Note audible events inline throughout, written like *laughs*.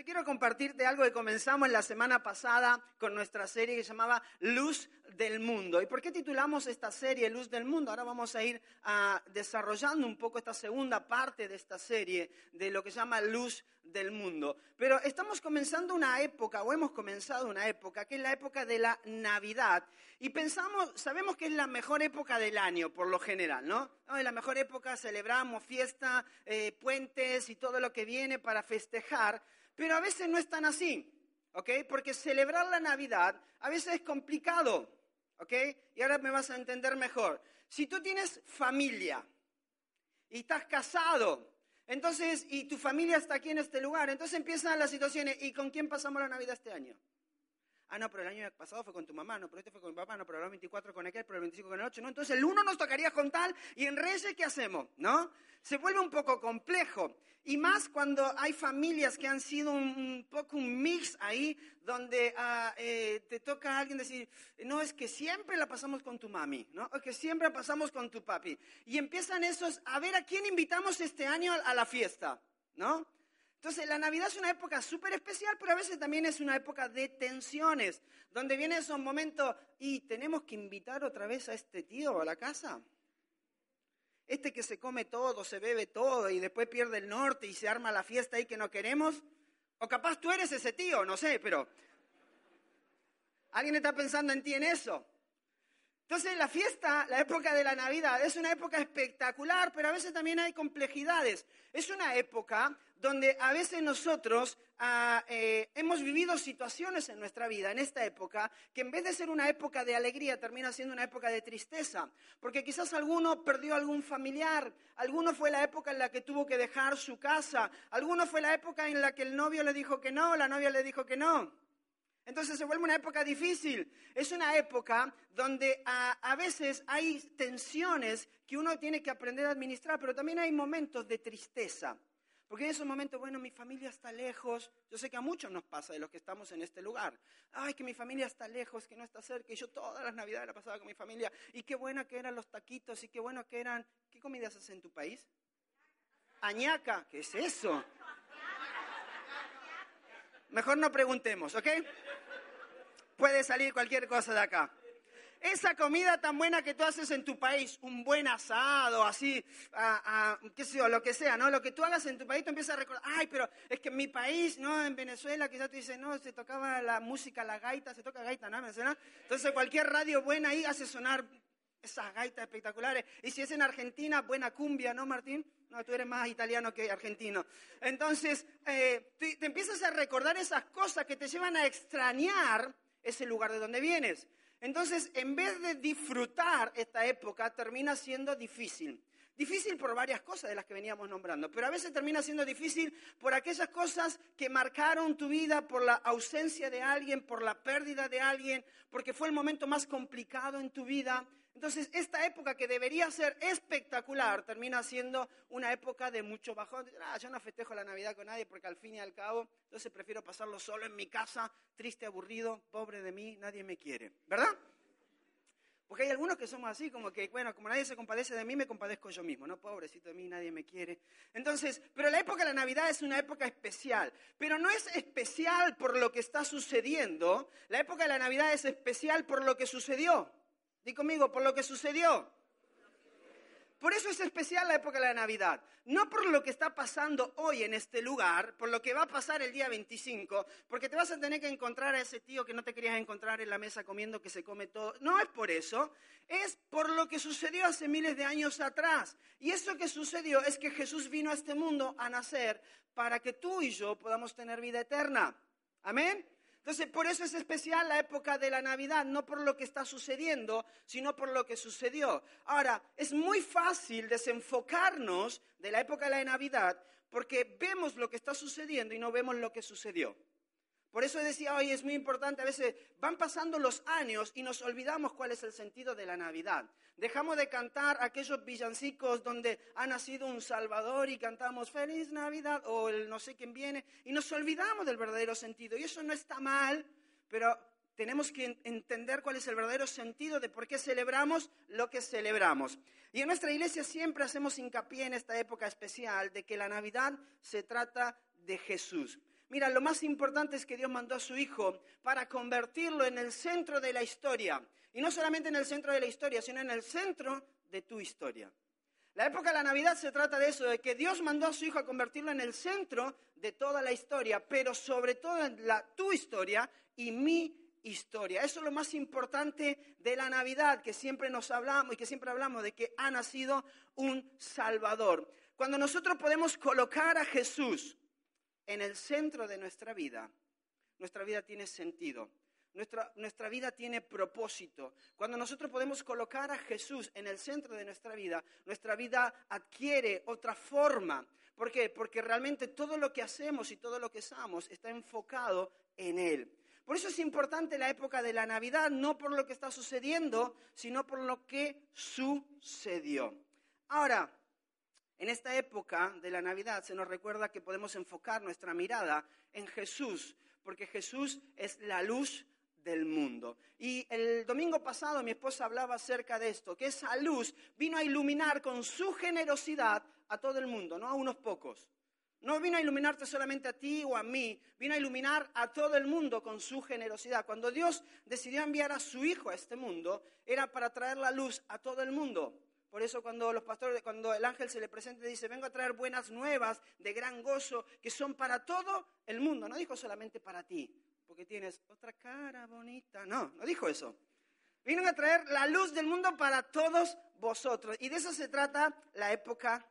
Yo quiero compartirte algo que comenzamos la semana pasada con nuestra serie que se llamaba Luz del Mundo. ¿Y por qué titulamos esta serie Luz del Mundo? Ahora vamos a ir ah, desarrollando un poco esta segunda parte de esta serie de lo que se llama Luz del Mundo. Pero estamos comenzando una época, o hemos comenzado una época, que es la época de la Navidad. Y pensamos, sabemos que es la mejor época del año, por lo general, ¿no? Es la mejor época, celebramos fiesta, eh, puentes y todo lo que viene para festejar. Pero a veces no es tan así, ¿ok? Porque celebrar la Navidad a veces es complicado, ¿ok? Y ahora me vas a entender mejor. Si tú tienes familia y estás casado, entonces, y tu familia está aquí en este lugar, entonces empiezan las situaciones, ¿y con quién pasamos la Navidad este año? Ah, no, pero el año pasado fue con tu mamá, no, pero este fue con mi papá, no, pero el 24 con aquel, pero el 25 con el 8, ¿no? Entonces el uno nos tocaría con tal y en Reyes, ¿qué hacemos? ¿No? Se vuelve un poco complejo. Y más cuando hay familias que han sido un, poco un mix ahí, donde eh, te toca a alguien decir, no, es que siempre la pasamos con tu mami, ¿no? O que siempre la pasamos con tu papi. Y empiezan esos, a ver a quién invitamos este año a la fiesta, ¿no? Entonces, la Navidad es una época súper especial, pero a veces también es una época de tensiones, donde vienen esos momentos y tenemos que invitar otra vez a este tío a la casa. Este que se come todo, se bebe todo y después pierde el norte y se arma la fiesta ahí que no queremos. O capaz tú eres ese tío, no sé, pero alguien está pensando en ti en eso. Entonces la fiesta, la época de la Navidad, es una época espectacular, pero a veces también hay complejidades. Es una época donde a veces nosotros ah, eh, hemos vivido situaciones en nuestra vida, en esta época, que en vez de ser una época de alegría, termina siendo una época de tristeza. Porque quizás alguno perdió algún familiar, alguno fue la época en la que tuvo que dejar su casa, alguno fue la época en la que el novio le dijo que no, la novia le dijo que no. Entonces se vuelve una época difícil. Es una época donde a, veces hay tensiones que uno tiene que aprender a administrar, pero también hay momentos de tristeza. Porque en esos momentos, bueno, mi familia está lejos. Yo sé que a muchos nos pasa de los que estamos en este lugar. Ay, que mi familia está lejos, que no está cerca. Y yo todas las navidades la pasaba con mi familia. Y qué bueno que eran los taquitos y qué bueno que eran... ¿Qué comidas haces en tu país? Añaca. ¿Qué es eso? Mejor no preguntemos, ¿ok? Puede salir cualquier cosa de acá. Esa comida tan buena que tú haces en tu país, un buen asado, así, qué sé yo, lo que sea, ¿no? Lo que tú hagas en tu país, tú empiezas a recordar, ay, pero es que en mi país, ¿no? En Venezuela, quizás tú dices, no, se tocaba la música, la gaita, se toca gaita, ¿no? Entonces cualquier radio buena ahí hace sonar esas gaitas espectaculares. Y si es en Argentina, buena cumbia, ¿no, Martín? No, tú eres más italiano que argentino. Entonces, eh, te, empiezas a recordar esas cosas que te llevan a extrañar ese lugar de donde vienes. Entonces, en vez de disfrutar esta época, termina siendo difícil. Difícil por varias cosas de las que veníamos nombrando, pero a veces termina siendo difícil por aquellas cosas que marcaron tu vida, por la ausencia de alguien, por la pérdida de alguien, porque fue el momento más complicado en tu vida. Entonces, esta época que debería ser espectacular termina siendo una época de mucho bajón. Ah, yo no festejo la Navidad con nadie porque al fin y al cabo, entonces prefiero pasarlo solo en mi casa, triste, aburrido, pobre de mí, nadie me quiere. ¿Verdad? Porque hay algunos que somos así, como que, bueno, como nadie se compadece de mí, me compadezco yo mismo, ¿no? Pobrecito de mí, nadie me quiere. Entonces, pero la época de la Navidad es una época especial. Pero no es especial por lo que está sucediendo, la época de la Navidad es especial por lo que sucedió. Di conmigo, por lo que sucedió. Por eso es especial la época de la Navidad. No por lo que está pasando hoy en este lugar, por lo que va a pasar el día 25, porque te vas a tener que encontrar a ese tío que no te querías encontrar en la mesa comiendo que se come todo. No es por eso, es por lo que sucedió hace miles de años atrás. Y eso que sucedió es que Jesús vino a este mundo a nacer para que tú y yo podamos tener vida eterna. Amén. Entonces, por eso es especial la época de la Navidad, no por lo que está sucediendo, sino por lo que sucedió. Ahora, es muy fácil desenfocarnos de la época de la Navidad porque vemos lo que está sucediendo y no vemos lo que sucedió. Por eso decía hoy, es muy importante, a veces van pasando los años y nos olvidamos cuál es el sentido de la Navidad. Dejamos de cantar aquellos villancicos donde ha nacido un Salvador y cantamos Feliz Navidad o el no sé quién viene y nos olvidamos del verdadero sentido. Y eso no está mal, pero tenemos que entender cuál es el verdadero sentido de por qué celebramos lo que celebramos. Y en nuestra iglesia siempre hacemos hincapié en esta época especial de que la Navidad se trata de Jesús. Mira, lo más importante es que Dios mandó a su Hijo para convertirlo en el centro de la historia. Y no solamente en el centro de la historia, sino en el centro de tu historia. La época de la Navidad se trata de eso, de que Dios mandó a su Hijo a convertirlo en el centro de toda la historia, pero sobre todo en la, tu historia y mi historia. Eso es lo más importante de la Navidad, que siempre nos hablamos y que siempre hablamos de que ha nacido un Salvador. Cuando nosotros podemos colocar a Jesús en el centro de nuestra vida, nuestra vida tiene sentido. Nuestra, nuestra, vida tiene propósito. Cuando nosotros podemos colocar a Jesús en el centro de nuestra vida, nuestra vida adquiere otra forma. ¿Por qué? Porque realmente todo lo que hacemos y todo lo que somos está enfocado en Él. Por eso es importante la época de la Navidad, no por lo que está sucediendo, sino por lo que sucedió. Ahora, en esta época de la Navidad se nos recuerda que podemos enfocar nuestra mirada en Jesús, porque Jesús es la luz del mundo. Y el domingo pasado mi esposa hablaba acerca de esto, que esa luz vino a iluminar con su generosidad a todo el mundo, no a unos pocos. No vino a iluminarte solamente a ti o a mí, vino a iluminar a todo el mundo con su generosidad. Cuando Dios decidió enviar a su Hijo a este mundo, era para traer la luz a todo el mundo. Por eso cuando los pastores, cuando el ángel se le presenta, dice, vengo a traer buenas nuevas de gran gozo, que son para todo el mundo. No dijo solamente para ti, porque tienes otra cara bonita. No, no dijo eso. Vino a traer la luz del mundo para todos vosotros. Y de eso se trata la época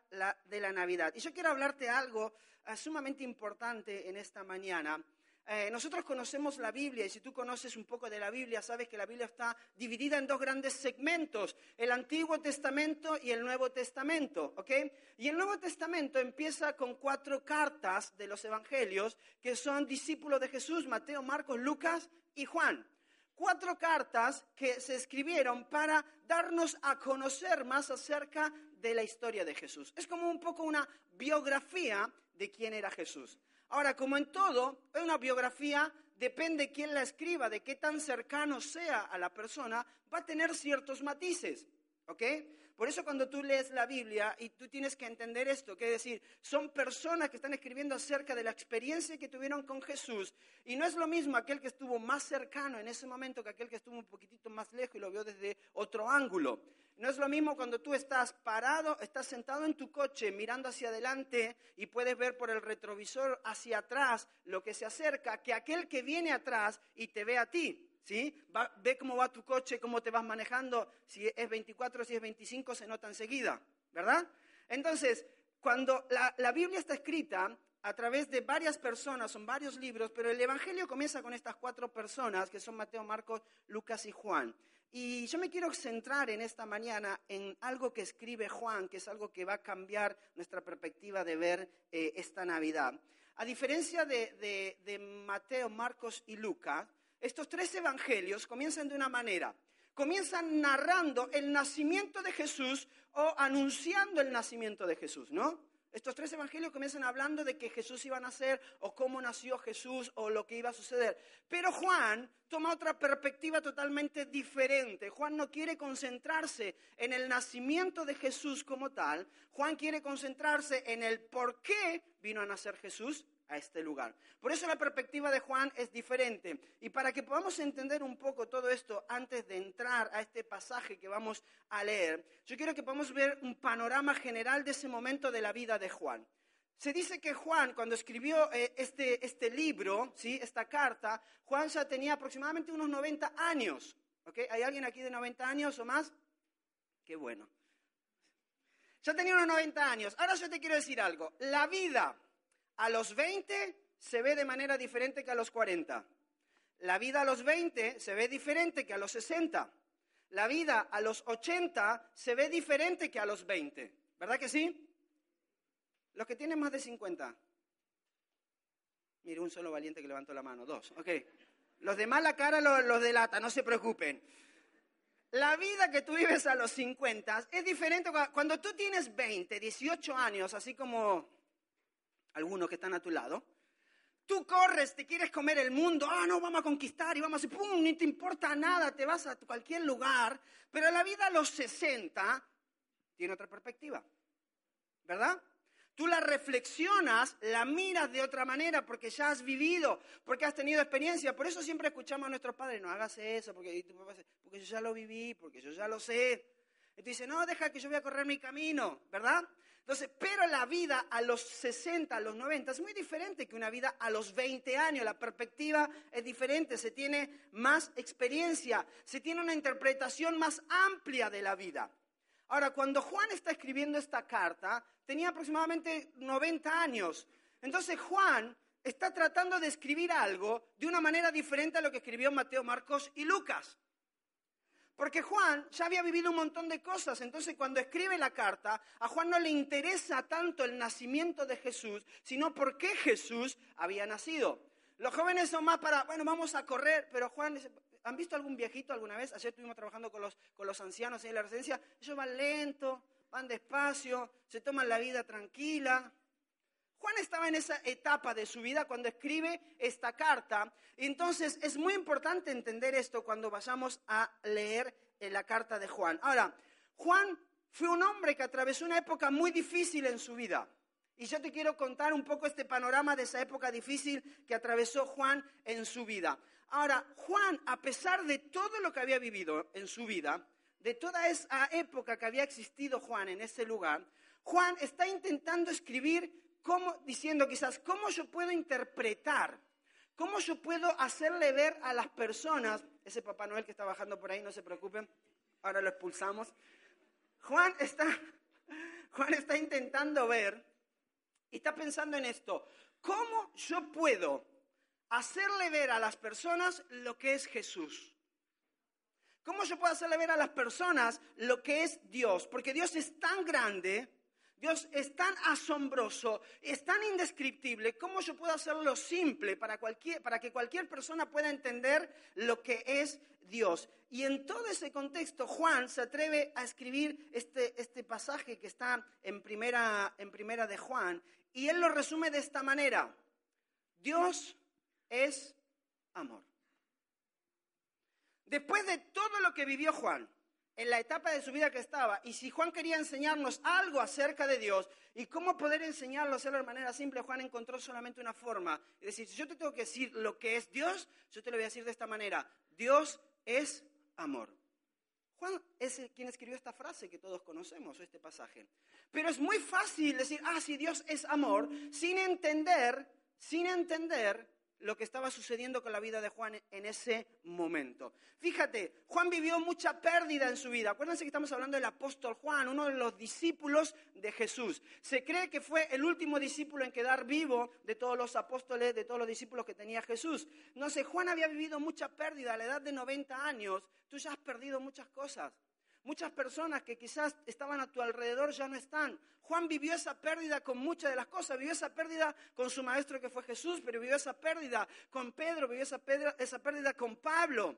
de la Navidad. Y yo quiero hablarte algo eh, sumamente importante en esta mañana. Eh, nosotros conocemos la Biblia y si tú conoces un poco de la Biblia, sabes que la Biblia está dividida en dos grandes segmentos, el Antiguo Testamento y el Nuevo Testamento, ¿ok? Y el Nuevo Testamento empieza con cuatro cartas de los Evangelios que son discípulos de Jesús, Mateo, Marcos, Lucas y Juan. Cuatro cartas que se escribieron para darnos a conocer más acerca de la historia de Jesús. Es como un poco una biografía de quién era Jesús. Ahora, como en todo, una biografía depende quién la escriba, de qué tan cercano sea a la persona, va a tener ciertos matices. ¿Ok? Por eso cuando tú lees la Biblia y tú tienes que entender esto, que es decir, son personas que están escribiendo acerca de la experiencia que tuvieron con Jesús y no es lo mismo aquel que estuvo más cercano en ese momento que aquel que estuvo un poquitito más lejos y lo vio desde otro ángulo. No es lo mismo cuando tú estás parado, estás sentado en tu coche mirando hacia adelante y puedes ver por el retrovisor hacia atrás lo que se acerca, que aquel que viene atrás y te ve a ti. ¿sí? ve cómo va tu coche, cómo te vas manejando, si es 24, si es 25, se nota enseguida, ¿verdad? Entonces, cuando la, la Biblia está escrita a través de varias personas, son varios libros, pero el Evangelio comienza con estas cuatro personas, que son Mateo, Marcos, Lucas y Juan. Y yo me quiero centrar en esta mañana en algo que escribe Juan, que es algo que va a cambiar nuestra perspectiva de ver eh, esta Navidad. A diferencia de, de, de Mateo, Marcos y Lucas, estos tres evangelios comienzan de una manera. Comienzan narrando el nacimiento de Jesús o anunciando el nacimiento de Jesús, ¿no? Estos tres evangelios comienzan hablando de que Jesús iba a nacer o cómo nació Jesús o lo que iba a suceder. Pero Juan toma otra perspectiva totalmente diferente. Juan no quiere concentrarse en el nacimiento de Jesús como tal. Juan quiere concentrarse en el por qué vino a nacer Jesús a este lugar. Por eso la perspectiva de Juan es diferente. Y para que podamos entender un poco todo esto antes de entrar a este pasaje que vamos a leer, yo quiero que podamos ver un panorama general de ese momento de la vida de Juan. Se dice que Juan, cuando escribió eh, este, este, libro, ¿sí? esta carta, Juan ya tenía aproximadamente unos 90 años. ¿Hay alguien aquí de 90 años o más? Qué bueno. Ya tenía unos 90 años. Ahora yo te quiero decir algo. La vida a los 20 se ve de manera diferente que a los 40. La vida a los 20 se ve diferente que a los 60. La vida a los 80 se ve diferente que a los 20. ¿Verdad que sí? Los que tienen más de 50. Mire, un solo valiente que levantó la mano. Dos. Ok. Los de mala cara los, los delata, no se preocupen. La vida que tú vives a los 50 es diferente cuando tú tienes 20, 18 años, así como algunos que están a tu lado, tú corres, te quieres comer el mundo, ah, no, vamos a conquistar y vamos a, pum, ni te importa nada, te vas a cualquier lugar, pero la vida a los 60 tiene otra perspectiva, ¿verdad? Tú la reflexionas, la miras de otra manera porque ya has vivido, porque has tenido experiencia. Por eso siempre escuchamos a nuestros padres, no hagas eso, porque, yo ya lo viví, porque yo ya lo sé. Tú dices, no, deja que yo voy a correr mi camino, ¿verdad? Entonces, pero la vida a los 60, a los 90 es muy diferente que una vida a los 20 años. La perspectiva es diferente, se tiene más experiencia, se tiene una interpretación más amplia de la vida. Ahora, cuando Juan está escribiendo esta carta, tenía aproximadamente 90 años. Entonces Juan está tratando de escribir algo de una manera diferente a lo que escribió Mateo, Marcos y Lucas. Porque Juan ya había vivido un montón de cosas, entonces cuando escribe la carta, a Juan no le interesa tanto el nacimiento de Jesús, sino por qué Jesús había nacido. Los jóvenes son más para, bueno, vamos a correr, pero Juan ¿han visto algún viejito alguna vez? Ayer estuvimos trabajando con los, con los ancianos en la residencia, ellos van lento, van despacio, se toman la vida tranquila. Juan estaba en esa etapa de su vida cuando escribe esta carta. Entonces es muy importante entender esto cuando vayamos a leer la carta de Juan. Ahora, Juan fue un hombre que atravesó una época muy difícil en su vida. Y yo te quiero contar un poco este panorama de esa época difícil que atravesó Juan en su vida. Ahora, Juan, a pesar de todo lo que había vivido en su vida, de toda esa época que había existido Juan en ese lugar, Juan está intentando escribir cómo, diciendo quizás, ¿cómo yo puedo interpretar? ¿Cómo yo puedo hacerle ver a las personas, ese Papá Noel que está bajando por ahí, no se preocupen, ahora lo expulsamos. Juan está, *laughs* Juan está intentando ver y está pensando en esto, ¿cómo yo puedo hacerle ver a las personas lo que es Jesús? ¿Cómo yo puedo hacerle ver a las personas lo que es Dios? Porque Dios es tan grande Dios es tan asombroso, es tan indescriptible, ¿cómo yo puedo hacerlo simple para, para que cualquier persona pueda entender lo que es Dios? Y en todo ese contexto, Juan se atreve a escribir este, este pasaje que está en primera, en primera de Juan, y él lo resume de esta manera. Dios es amor. Después de todo lo que vivió Juan, en la etapa de su vida que estaba. Y si Juan quería enseñarnos algo acerca de Dios y cómo poder enseñarlo, hacerlo de manera simple, Juan encontró solamente una forma. Es decir, si yo te tengo que decir lo que es Dios, yo te lo voy a decir de esta manera. Dios es amor. Juan es quien escribió esta frase que todos conocemos, este pasaje. Pero es muy fácil decir, ah, si Dios es amor, sin entender, sin entender lo que estaba sucediendo con la vida de Juan en ese momento. Fíjate, Juan vivió mucha pérdida en su vida. Acuérdense que estamos hablando del apóstol Juan, uno de los discípulos de Jesús. Se cree que fue el último discípulo en quedar vivo de todos los apóstoles, de todos los discípulos que tenía Jesús. No sé, Juan había vivido mucha pérdida a la edad de 90 años. Tú ya has perdido muchas cosas. Muchas personas que quizás estaban a tu alrededor ya no están. Juan vivió esa pérdida con muchas de las cosas. Vivió esa pérdida con su maestro que fue Jesús, pero vivió esa pérdida con Pedro, vivió esa pérdida, con Pablo.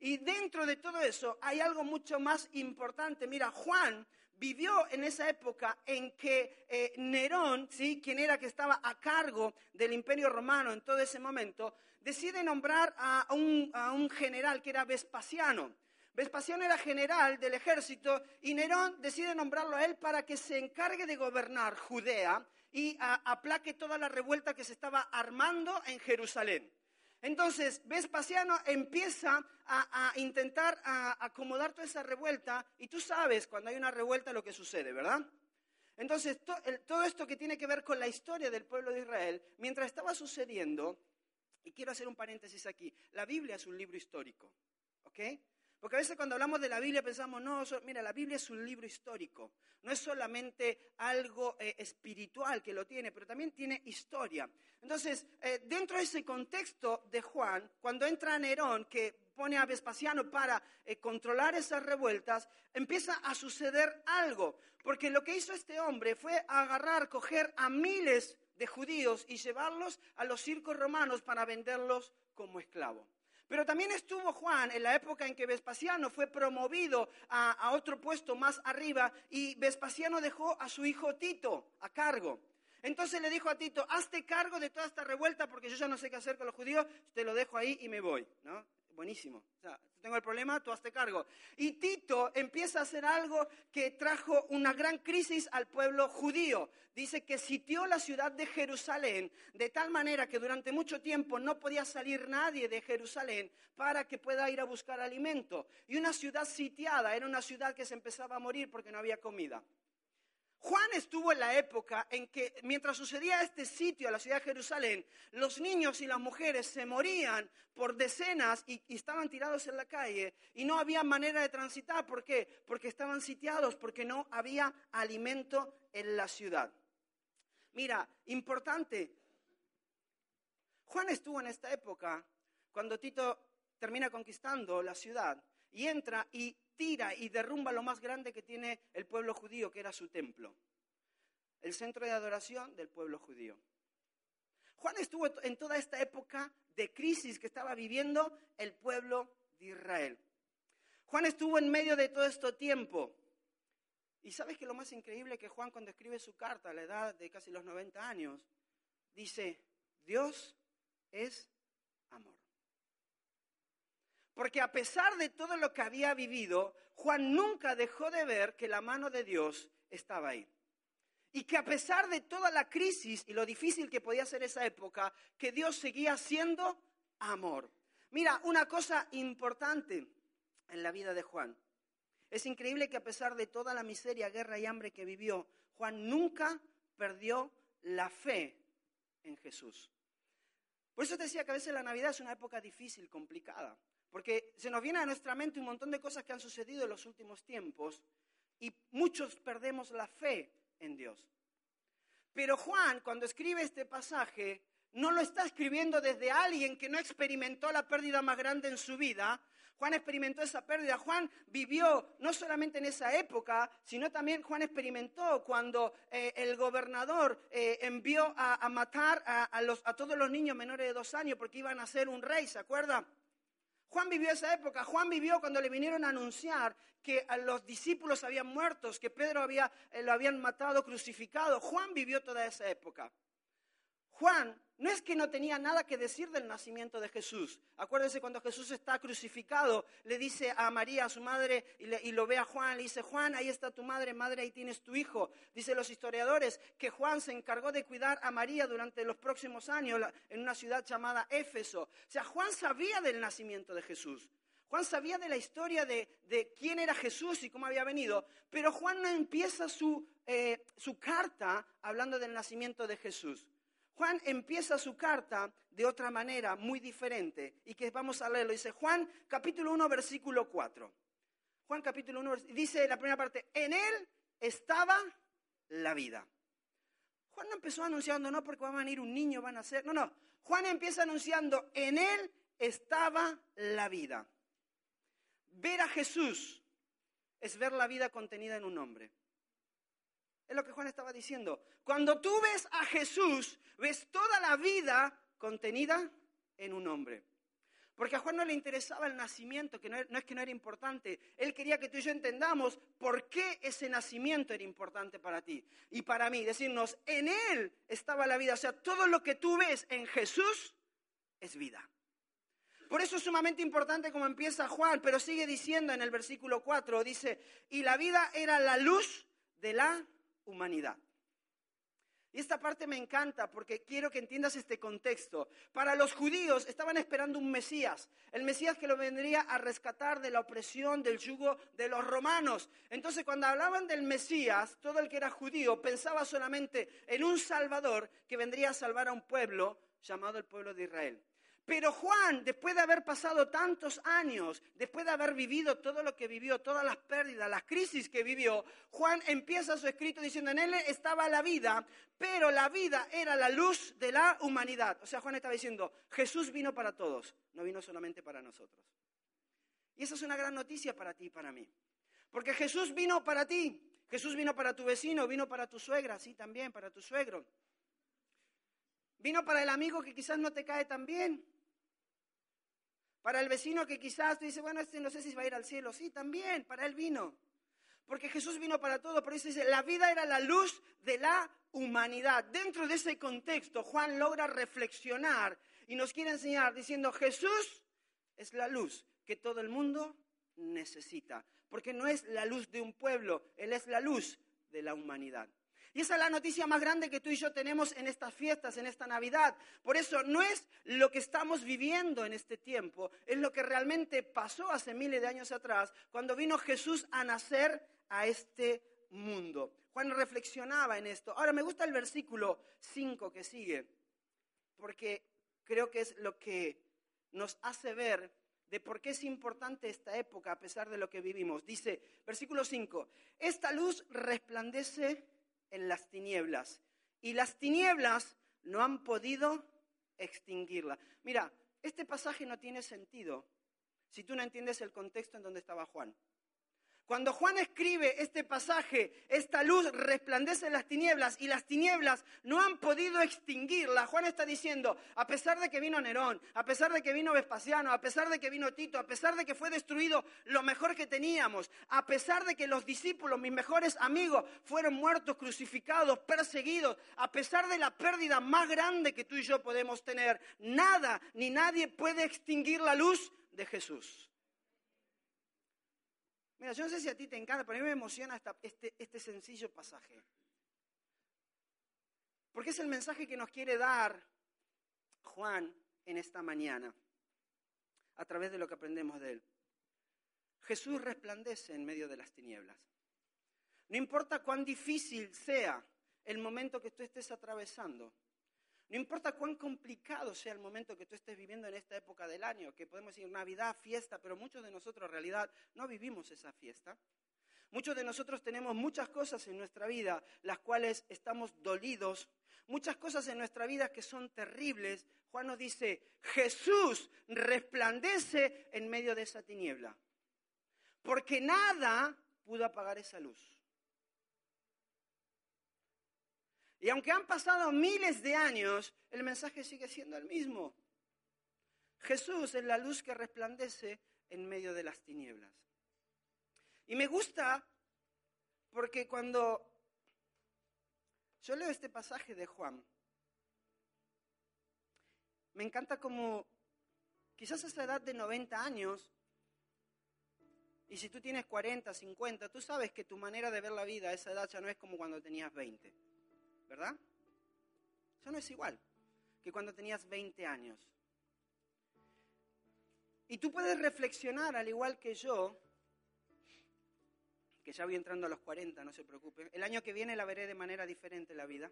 Y dentro de todo eso hay algo mucho más importante. Mira, Juan vivió en esa época en que eh, Nerón, ¿sí? quien era que estaba a cargo del imperio romano en todo ese momento, decide nombrar a un general que era Vespasiano. Vespasiano era general del ejército y Nerón decide nombrarlo a él para que se encargue de gobernar Judea y aplaque toda la revuelta que se estaba armando en Jerusalén. Entonces, Vespasiano empieza a, intentar acomodar toda esa revuelta y tú sabes cuando hay una revuelta lo que sucede, ¿verdad? Entonces, todo esto que tiene que ver con la historia del pueblo de Israel, mientras estaba sucediendo, y quiero hacer un paréntesis aquí, la Biblia es un libro histórico, ¿ok? Porque a veces cuando hablamos de la Biblia pensamos, no, mira, la Biblia es un libro histórico, no es solamente algo eh, espiritual que lo tiene, pero también tiene historia. Entonces, eh, dentro de ese contexto de Juan, cuando entra Nerón, que pone a Vespasiano para eh, controlar esas revueltas, empieza a suceder algo, porque lo que hizo este hombre fue agarrar, coger a miles de judíos y llevarlos a los circos romanos para venderlos como esclavos. Pero también estuvo Juan en la época en que Vespasiano fue promovido a, otro puesto más arriba y Vespasiano dejó a su hijo Tito a cargo. Entonces le dijo a Tito, hazte cargo de toda esta revuelta porque yo ya no sé qué hacer con los judíos, te lo dejo ahí y me voy. Buenísimo. O sea, tengo el problema, tú hazte cargo. Y Tito empieza a hacer algo que trajo una gran crisis al pueblo judío. Dice que sitió la ciudad de Jerusalén de tal manera que durante mucho tiempo no podía salir nadie de Jerusalén para que pueda ir a buscar alimento. Y una ciudad sitiada era una ciudad que se empezaba a morir porque no había comida. Juan estuvo en la época en que, mientras sucedía este sitio a la ciudad de Jerusalén, los niños y las mujeres se morían por decenas y, estaban tirados en la calle y no había manera de transitar. ¿Por qué? Porque estaban sitiados, porque no había alimento en la ciudad. Mira, importante, Juan estuvo en esta época cuando Tito termina conquistando la ciudad y entra y tira y derrumba lo más grande que tiene el pueblo judío, que era su templo, el centro de adoración del pueblo judío. Juan estuvo en toda esta época de crisis que estaba viviendo el pueblo de Israel. Juan estuvo en medio de todo este tiempo. Y sabes que lo más increíble que Juan cuando escribe su carta a la edad de casi los 90 años, dice, Dios es amor. Porque a pesar de todo lo que había vivido, Juan nunca dejó de ver que la mano de Dios estaba ahí. Y que a pesar de toda la crisis y lo difícil que podía ser esa época, que Dios seguía siendo amor. Mira, una cosa importante en la vida de Juan. Es increíble que a pesar de toda la miseria, guerra y hambre que vivió, Juan nunca perdió la fe en Jesús. Por eso te decía que a veces la Navidad es una época difícil, complicada. Porque se nos viene a nuestra mente un montón de cosas que han sucedido en los últimos tiempos y muchos perdemos la fe en Dios. Pero Juan, cuando escribe este pasaje, no lo está escribiendo desde alguien que no experimentó la pérdida más grande en su vida. Juan experimentó esa pérdida. Juan vivió no solamente en esa época, sino también Juan experimentó cuando eh, el gobernador eh, envió a, matar a, a todos los niños menores de dos años porque iban a ser un rey, ¿se acuerda? Juan vivió esa época. Juan vivió cuando le vinieron a anunciar que los discípulos habían muertos, que Pedro había, eh, lo habían matado, crucificado. Juan vivió toda esa época. Juan no es que no tenía nada que decir del nacimiento de Jesús. Acuérdense cuando Jesús está crucificado, le dice a María, a su madre, y, lo ve a Juan, le dice, Juan, ahí está tu madre, madre, ahí tienes tu hijo. Dicen los historiadores que Juan se encargó de cuidar a María durante los próximos años en una ciudad llamada Éfeso. O sea, Juan sabía del nacimiento de Jesús. Juan sabía de la historia de, quién era Jesús y cómo había venido, pero Juan no empieza su, eh, su carta hablando del nacimiento de Jesús. Juan empieza su carta de otra manera muy diferente y que vamos a leerlo. Dice Juan capítulo 1 versículo 4. Juan capítulo 1 dice la primera parte, en él estaba la vida. Juan no empezó anunciando, no porque va a venir un niño, van a ser, no, no. Juan empieza anunciando, en él estaba la vida. Ver a Jesús es ver la vida contenida en un hombre. Es lo que Juan estaba diciendo. Cuando tú ves a Jesús, ves toda la vida contenida en un hombre. Porque a Juan no le interesaba el nacimiento, que no, es que no era importante. Él quería que tú y yo entendamos por qué ese nacimiento era importante para ti y para mí. Decirnos, en Él estaba la vida. O sea, todo lo que tú ves en Jesús es vida. Por eso es sumamente importante como empieza Juan, pero sigue diciendo en el versículo 4, dice, y la vida era la luz de la humanidad. Y esta parte me encanta porque quiero que entiendas este contexto. Para los judíos estaban esperando un Mesías, el Mesías que lo vendría a rescatar de la opresión, del yugo de los romanos. Entonces cuando hablaban del Mesías, todo el que era judío pensaba solamente en un Salvador que vendría a salvar a un pueblo llamado el pueblo de Israel. Pero Juan, después de haber pasado tantos años, después de haber vivido todo lo que vivió, todas las pérdidas, las crisis que vivió, Juan empieza su escrito diciendo, en él estaba la vida, pero la vida era la luz de la humanidad. O sea, Juan estaba diciendo, Jesús vino para todos, no vino solamente para nosotros. Y esa es una gran noticia para ti y para mí. Porque Jesús vino para ti, Jesús vino para tu vecino, vino para tu suegra, sí, también, para tu suegro. Vino para el amigo que quizás no te cae tan bien. Para el vecino que quizás te dice, bueno, este no sé si va a ir al cielo. Sí, también, para él vino. Porque Jesús vino para todo. Por eso dice, la vida era la luz de la humanidad. Dentro de ese contexto, Juan logra reflexionar y nos quiere enseñar diciendo, Jesús es la luz que todo el mundo necesita, porque no es la luz de un pueblo, Él es la luz de la humanidad. Y esa es la noticia más grande que tú y yo tenemos en estas fiestas, en esta Navidad. Por eso no es lo que estamos viviendo en este tiempo, es lo que realmente pasó hace miles de años atrás, cuando vino Jesús a nacer a este mundo. Juan reflexionaba en esto. Ahora me gusta el versículo 5 que sigue, porque creo que es lo que nos hace ver de por qué es importante esta época a pesar de lo que vivimos. Dice, versículo 5, esta luz resplandece en las tinieblas y las tinieblas no han podido extinguirla. Mira, este pasaje no tiene sentido si tú no entiendes el contexto en donde estaba Juan. Cuando Juan escribe este pasaje, esta luz resplandece en las tinieblas y las tinieblas no han podido extinguirla. Juan está diciendo, a pesar de que vino Nerón, a pesar de que vino Vespasiano, a pesar de que vino Tito, a pesar de que fue destruido lo mejor que teníamos, a pesar de que los discípulos, mis mejores amigos, fueron muertos, crucificados, perseguidos, a pesar de la pérdida más grande que tú y yo podemos tener, nada ni nadie puede extinguir la luz de Jesús. Mira, yo no sé si a ti te encanta, pero a mí me emociona este, este sencillo pasaje. Porque es el mensaje que nos quiere dar Juan en esta mañana, a través de lo que aprendemos de él. Jesús resplandece en medio de las tinieblas. No importa cuán difícil sea el momento que tú estés atravesando, no importa cuán complicado sea el momento que tú estés viviendo en esta época del año, que podemos decir Navidad, fiesta, pero muchos de nosotros en realidad no vivimos esa fiesta. Muchos de nosotros tenemos muchas cosas en nuestra vida, las cuales estamos dolidos, muchas cosas en nuestra vida que son terribles. Juan nos dice, Jesús resplandece en medio de esa tiniebla, porque nada pudo apagar esa luz. Y aunque han pasado miles de años, el mensaje sigue siendo el mismo. Jesús es la luz que resplandece en medio de las tinieblas. Y me gusta porque cuando yo leo este pasaje de Juan, me encanta como quizás esa edad de 90 años, y si tú tienes 40, 50, tú sabes que tu manera de ver la vida a esa edad ya no es como cuando tenías 20. ¿Verdad? Ya no es igual que cuando tenías 20 años. Y tú puedes reflexionar, al igual que yo, que ya voy entrando a los 40, no se preocupe. El año que viene la veré de manera diferente la vida.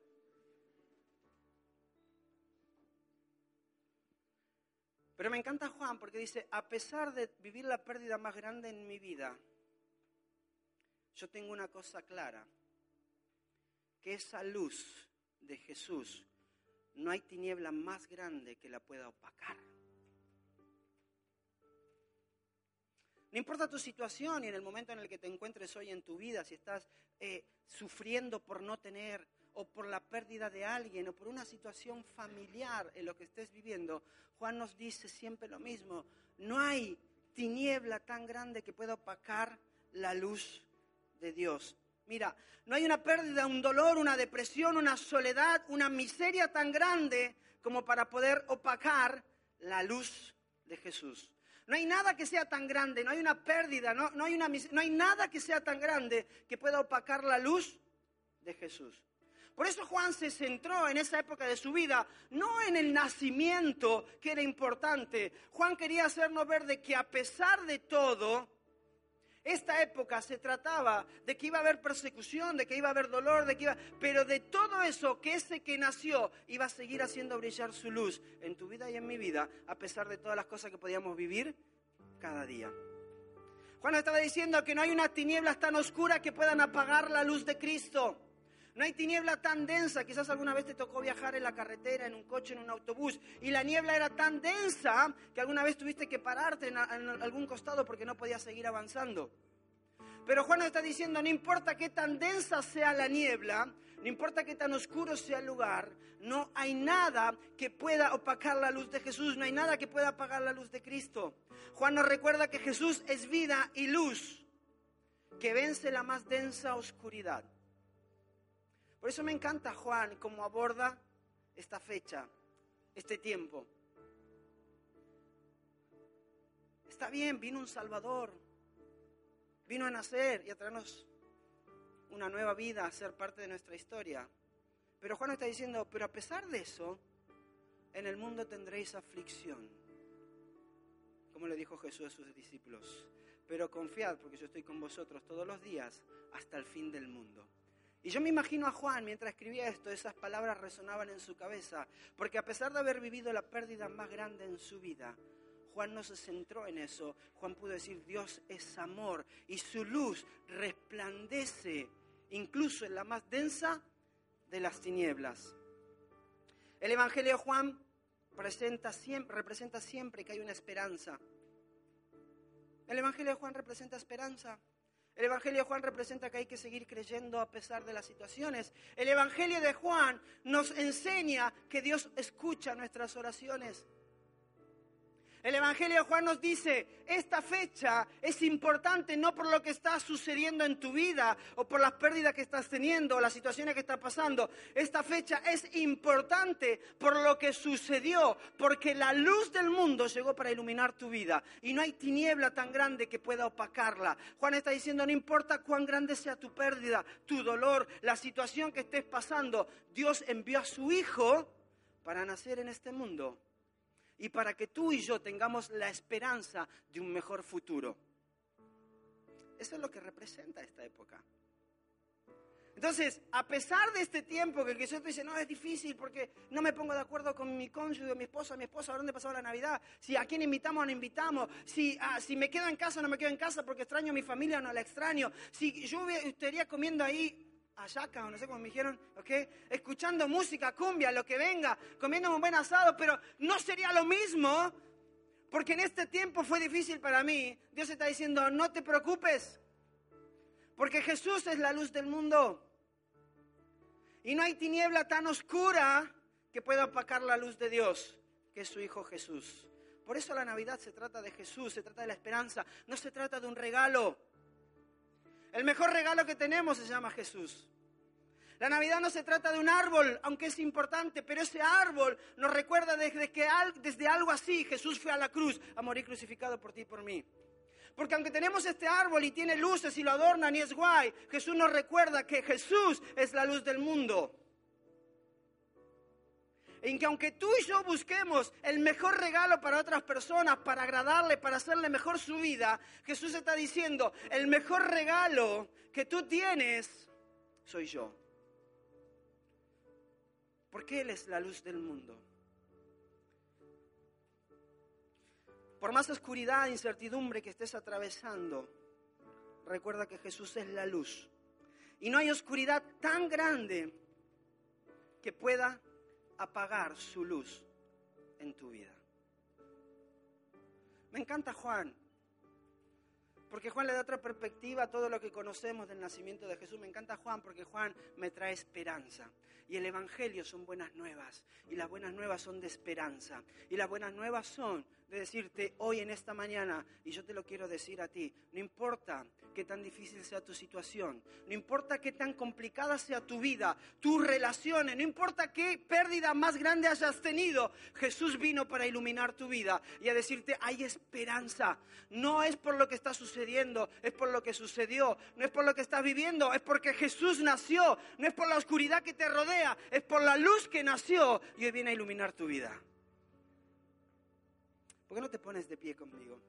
Pero me encanta Juan porque dice, a pesar de vivir la pérdida más grande en mi vida, yo tengo una cosa clara que esa luz de Jesús, no hay tiniebla más grande que la pueda opacar. No importa tu situación y en el momento en el que te encuentres hoy en tu vida, si estás eh, sufriendo por no tener o por la pérdida de alguien o por una situación familiar en lo que estés viviendo, Juan nos dice siempre lo mismo, no hay tiniebla tan grande que pueda opacar la luz de Dios. Mira, no hay una pérdida, un dolor, una depresión, una soledad, una miseria tan grande como para poder opacar la luz de Jesús. No hay nada que sea tan grande, no hay una pérdida, no, hay, una, no hay nada que sea tan grande que pueda opacar la luz de Jesús. Por eso Juan se centró en esa época de su vida, no en el nacimiento, que era importante. Juan quería hacernos ver de que a pesar de todo, esta época se trataba de que iba a haber persecución, de que iba a haber dolor, de que iba, pero de todo eso que ese que nació iba a seguir haciendo brillar su luz en tu vida y en mi vida, a pesar de todas las cosas que podíamos vivir cada día. Juan estaba diciendo que no hay unas tinieblas tan oscuras que puedan apagar la luz de Cristo. No hay tiniebla tan densa. Quizás alguna vez te tocó viajar en la carretera, en un coche, en un autobús, y la niebla era tan densa que alguna vez tuviste que pararte en, algún costado porque no podías seguir avanzando. Pero Juan está diciendo, no importa qué tan densa sea la niebla, no importa qué tan oscuro sea el lugar, no hay nada que pueda opacar la luz de Jesús, no hay nada que pueda apagar la luz de Cristo. Juan nos recuerda que Jesús es vida y luz, que vence la más densa oscuridad. Por eso me encanta Juan cómo aborda esta fecha, este tiempo. Está bien, vino un Salvador. Vino a nacer y a traernos una nueva vida, a ser parte de nuestra historia. Pero Juan está diciendo, pero a pesar de eso, en el mundo tendréis aflicción. Como le dijo Jesús a sus discípulos. Pero confiad, porque yo estoy con vosotros todos los días hasta el fin del mundo. Y yo me imagino a Juan mientras escribía esto, esas palabras resonaban en su cabeza, porque a pesar de haber vivido la pérdida más grande en su vida, Juan no se centró en eso. Juan pudo decir, Dios es amor y su luz resplandece incluso en la más densa de las tinieblas. El Evangelio de Juan representa siempre que hay una esperanza. El Evangelio de Juan representa esperanza. El Evangelio de Juan representa que hay que seguir creyendo a pesar de las situaciones. El Evangelio de Juan nos enseña que Dios escucha nuestras oraciones. El Evangelio de Juan nos dice, esta fecha es importante no por lo que está sucediendo en tu vida o por las pérdidas que estás teniendo o las situaciones que estás pasando. Esta fecha es importante por lo que sucedió, porque la luz del mundo llegó para iluminar tu vida y no hay tiniebla tan grande que pueda opacarla. Juan está diciendo, no importa cuán grande sea tu pérdida, tu dolor, la situación que estés pasando, Dios envió a su Hijo para nacer en este mundo y para que tú y yo tengamos la esperanza de un mejor futuro. Eso es lo que representa esta época. Entonces, a pesar de este tiempo que el que yo te dice, no, es difícil porque no me pongo de acuerdo con mi cónyuge, mi esposa, mi esposa, ¿a dónde pasó la Navidad? Si a quién invitamos o no invitamos, si, ah, si me quedo en casa o no me quedo en casa porque extraño a mi familia o no la extraño, si yo estaría comiendo ahí ayaca o no sé cómo me dijeron, ¿ok? Escuchando música, cumbia, lo que venga, comiendo un buen asado, pero no sería lo mismo, porque en este tiempo fue difícil para mí. Dios está diciendo, no te preocupes, porque Jesús es la luz del mundo. Y no hay tiniebla tan oscura que pueda opacar la luz de Dios, que es su Hijo Jesús. Por eso la Navidad se trata de Jesús, se trata de la esperanza, no se trata de un regalo. El mejor regalo que tenemos se llama Jesús. La Navidad no se trata de un árbol, aunque es importante, pero ese árbol nos recuerda desde que desde algo así Jesús fue a la cruz a morir crucificado por ti y por mí. Porque aunque tenemos este árbol y tiene luces y lo adornan y es guay, Jesús nos recuerda que Jesús es la luz del mundo en que aunque tú y yo busquemos el mejor regalo para otras personas, para agradarle, para hacerle mejor su vida, Jesús está diciendo, el mejor regalo que tú tienes soy yo. Porque Él es la luz del mundo. Por más oscuridad e incertidumbre que estés atravesando, recuerda que Jesús es la luz. Y no hay oscuridad tan grande que pueda apagar su luz en tu vida. Me encanta Juan, porque Juan le da otra perspectiva a todo lo que conocemos del nacimiento de Jesús. Me encanta Juan porque Juan me trae esperanza. Y el Evangelio son buenas nuevas. Y las buenas nuevas son de esperanza. Y las buenas nuevas son de decirte hoy en esta mañana, y yo te lo quiero decir a ti, no importa qué tan difícil sea tu situación, no importa qué tan complicada sea tu vida, tus relaciones, no importa qué pérdida más grande hayas tenido, Jesús vino para iluminar tu vida y a decirte, hay esperanza. No es por lo que está sucediendo, es por lo que sucedió, no es por lo que estás viviendo, es porque Jesús nació, no es por la oscuridad que te rodea, es por la luz que nació y hoy viene a iluminar tu vida. ¿Por qué no te pones de pie conmigo?